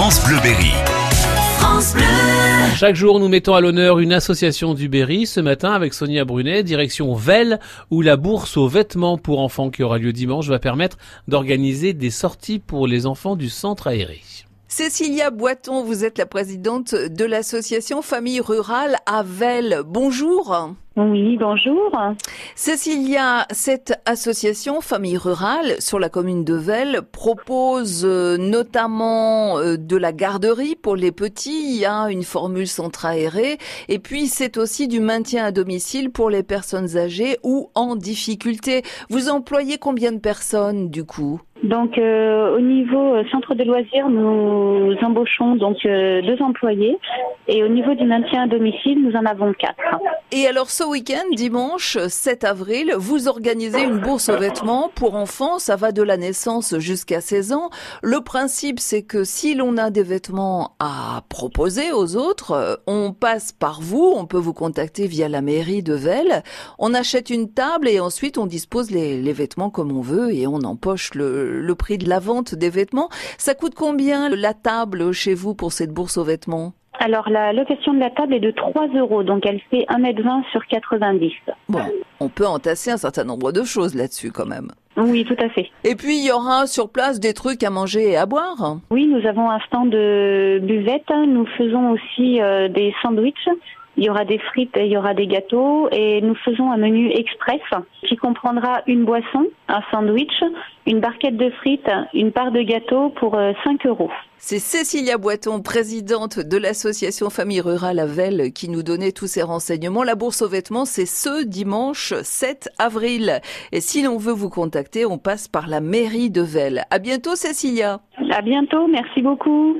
France Bleu Berry. France Bleu. Chaque jour, nous mettons à l'honneur une association du Berry. Ce matin, avec Sonia Brunet, direction Velle, où la bourse aux vêtements pour enfants qui aura lieu dimanche va permettre d'organiser des sorties pour les enfants du centre aéré. Cécilia Boiton, vous êtes la présidente de l'association Famille Rurale à Velle. Bonjour. Oui, bonjour. Cécilia, cette association Famille Rurale sur la commune de Velle propose euh, notamment euh, de la garderie pour les petits, il y a une formule centre aérée, et puis c'est aussi du maintien à domicile pour les personnes âgées ou en difficulté. Vous employez combien de personnes du coup? Donc euh, au niveau euh, centre de loisirs, nous embauchons donc euh, deux employés et au niveau du maintien à domicile, nous en avons quatre. Et alors ce week-end, dimanche 7 avril, vous organisez une bourse aux vêtements pour enfants, ça va de la naissance jusqu'à 16 ans. Le principe c'est que si l'on a des vêtements à proposer aux autres, on passe par vous, on peut vous contacter via la mairie de Velle, on achète une table et ensuite on dispose les, les vêtements comme on veut et on empoche le le prix de la vente des vêtements. Ça coûte combien la table chez vous pour cette bourse aux vêtements? Alors la location de la table est de 3 euros, donc elle fait 1m20 sur 90. Bon, on peut entasser un certain nombre de choses là-dessus quand même. Oui, tout à fait. Et puis il y aura sur place des trucs à manger et à boire? Oui, nous avons un stand de buvette, nous faisons aussi euh, des sandwichs il y aura des frites et il y aura des gâteaux et nous faisons un menu express comprendra une boisson, un sandwich, une barquette de frites, une part de gâteau pour 5 euh, euros. C'est Cécilia Boiton, présidente de l'association Famille Rurale à Velle, qui nous donnait tous ces renseignements. La bourse aux vêtements, c'est ce dimanche 7 avril. Et si l'on veut vous contacter, on passe par la mairie de Velle. À bientôt, Cécilia. À bientôt. Merci beaucoup.